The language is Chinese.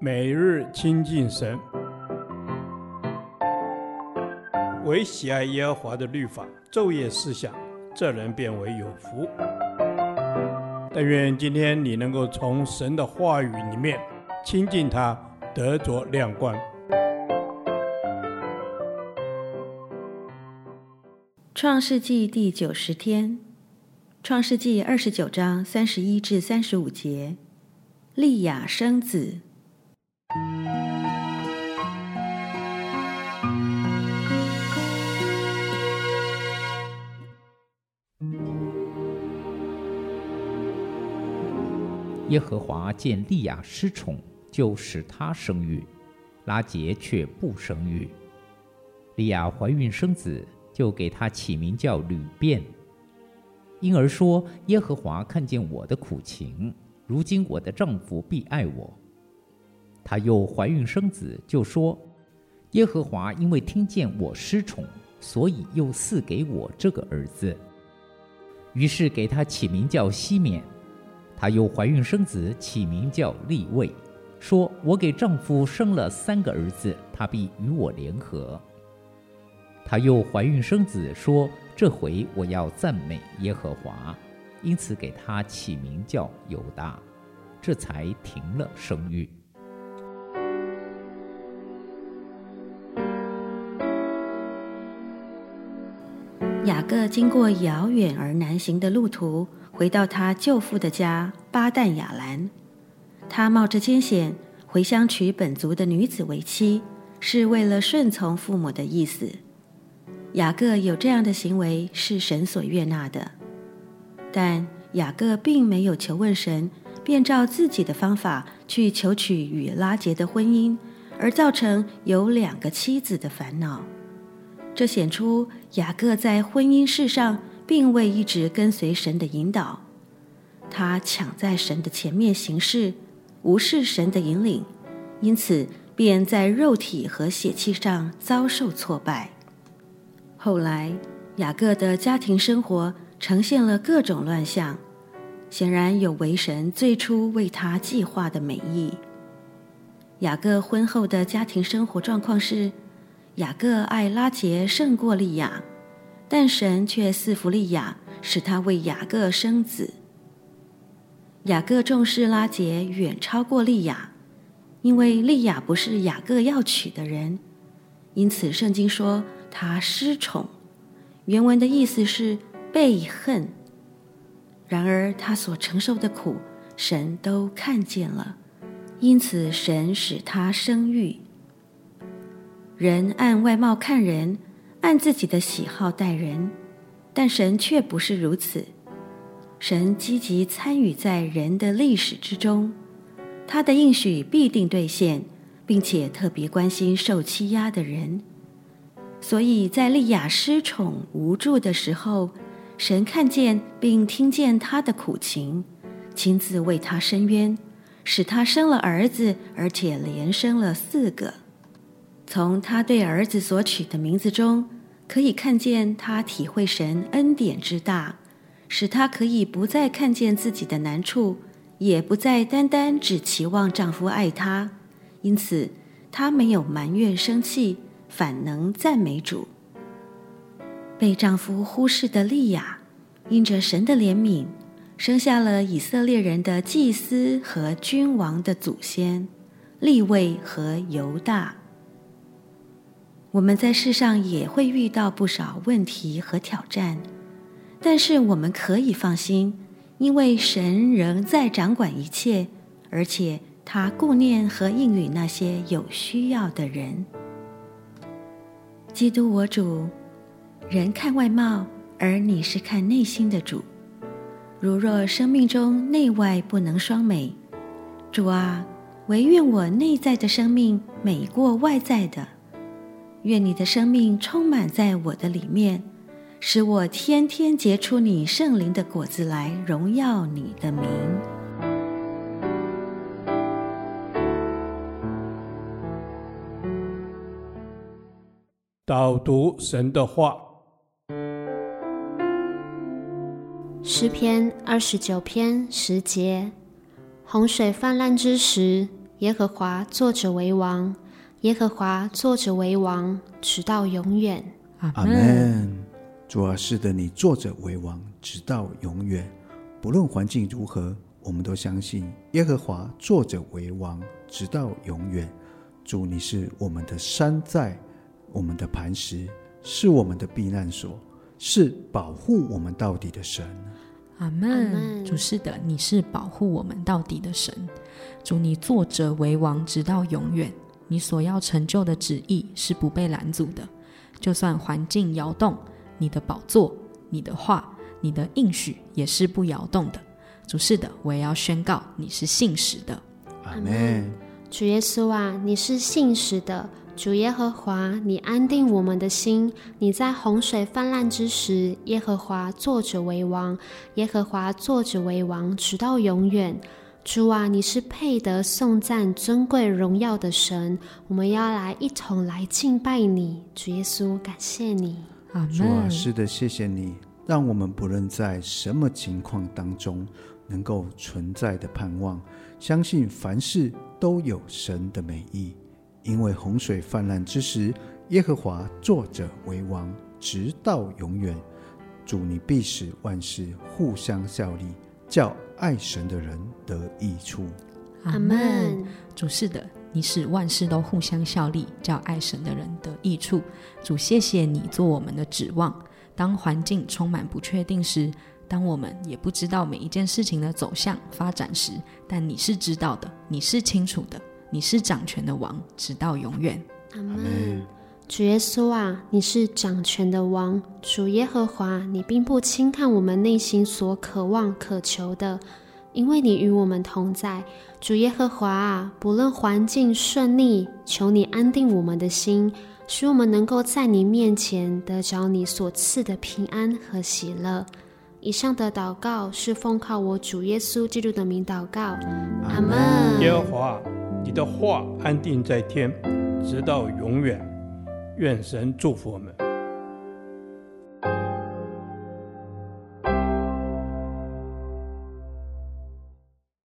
每日亲近神，唯喜爱耶和华的律法，昼夜思想，这人便为有福。但愿今天你能够从神的话语里面亲近他，得着亮光。创世纪第九十天，创世纪二十九章三十一至三十五节，利亚生子。耶和华见利亚失宠，就使她生育，拉结却不生育。利亚怀孕生子，就给她起名叫吕便，因而说：耶和华看见我的苦情，如今我的丈夫必爱我。她又怀孕生子，就说：耶和华因为听见我失宠，所以又赐给我这个儿子。于是给他起名叫西缅。她又怀孕生子，起名叫利未，说：“我给丈夫生了三个儿子，他必与我联合。”她又怀孕生子，说：“这回我要赞美耶和华，因此给他起名叫犹大。”这才停了生育。雅各经过遥远而难行的路途。回到他舅父的家巴旦亚兰，他冒着艰险回乡娶本族的女子为妻，是为了顺从父母的意思。雅各有这样的行为是神所悦纳的，但雅各并没有求问神，便照自己的方法去求取与拉结的婚姻，而造成有两个妻子的烦恼。这显出雅各在婚姻事上，并未一直跟随神的引导，他抢在神的前面行事，无视神的引领，因此便在肉体和血气上遭受挫败。后来，雅各的家庭生活呈现了各种乱象，显然有违神最初为他计划的美意。雅各婚后的家庭生活状况是：雅各爱拉结胜过利亚。但神却赐福利亚，使他为雅各生子。雅各重视拉结远超过利亚，因为利亚不是雅各要娶的人，因此圣经说他失宠。原文的意思是被恨。然而他所承受的苦，神都看见了，因此神使他生育。人按外貌看人。按自己的喜好待人，但神却不是如此。神积极参与在人的历史之中，他的应许必定兑现，并且特别关心受欺压的人。所以在利亚失宠无助的时候，神看见并听见他的苦情，亲自为他伸冤，使他生了儿子，而且连生了四个。从他对儿子所取的名字中，可以看见他体会神恩典之大，使他可以不再看见自己的难处，也不再单单只期望丈夫爱她。因此，她没有埋怨生气，反能赞美主。被丈夫忽视的利亚，因着神的怜悯，生下了以色列人的祭司和君王的祖先利未和犹大。我们在世上也会遇到不少问题和挑战，但是我们可以放心，因为神仍在掌管一切，而且他顾念和应允那些有需要的人。基督我主，人看外貌，而你是看内心的主。如若生命中内外不能双美，主啊，唯愿我内在的生命美过外在的。愿你的生命充满在我的里面，使我天天结出你圣灵的果子来，荣耀你的名。导读神的话，诗篇二十九篇十节：洪水泛滥之时，耶和华坐着为王，耶和华坐着为王，直到永远。阿门。主啊，是的，你坐着为王，直到永远。不论环境如何，我们都相信耶和华坐着为王，直到永远。主，你是我们的山寨，我们的磐石，是我们的避难所，是保护我们到底的神。阿门。主，是的，你是保护我们到底的神。主，你坐着为王，直到永远。你所要成就的旨意是不被拦阻的，就算环境摇动，你的宝座、你的话、你的应许也是不摇动的。主，是的，我也要宣告你是信实的。阿门。主耶稣啊，你是信实的。主耶和华，你安定我们的心。你在洪水泛滥之时，耶和华坐着为王，耶和华坐着为王，直到永远。主啊，你是配得颂赞、尊贵、荣耀的神。我们要来一同来敬拜你，主耶稣，感谢你。主啊，是的，谢谢你，让我们不论在什么情况当中，能够存在的盼望，相信凡事都有神的美意。因为洪水泛滥之时，耶和华坐着为王，直到永远。主，你必使万事互相效力，叫爱神的人得益处。阿门。主，是的，你使万事都互相效力，叫爱神的人得益处。主，谢谢你做我们的指望。当环境充满不确定时，当我们也不知道每一件事情的走向发展时，但你是知道的，你是清楚的。你是掌权的王，直到永远。阿门。主耶稣啊，你是掌权的王。主耶和华，你并不轻看我们内心所渴望、渴求的，因为你与我们同在。主耶和华啊，不论环境顺利，求你安定我们的心，使我们能够在你面前得着你所赐的平安和喜乐。以上的祷告是奉靠我主耶稣基督的名祷告。阿门。耶和华。你的话安定在天，直到永远。愿神祝福我们。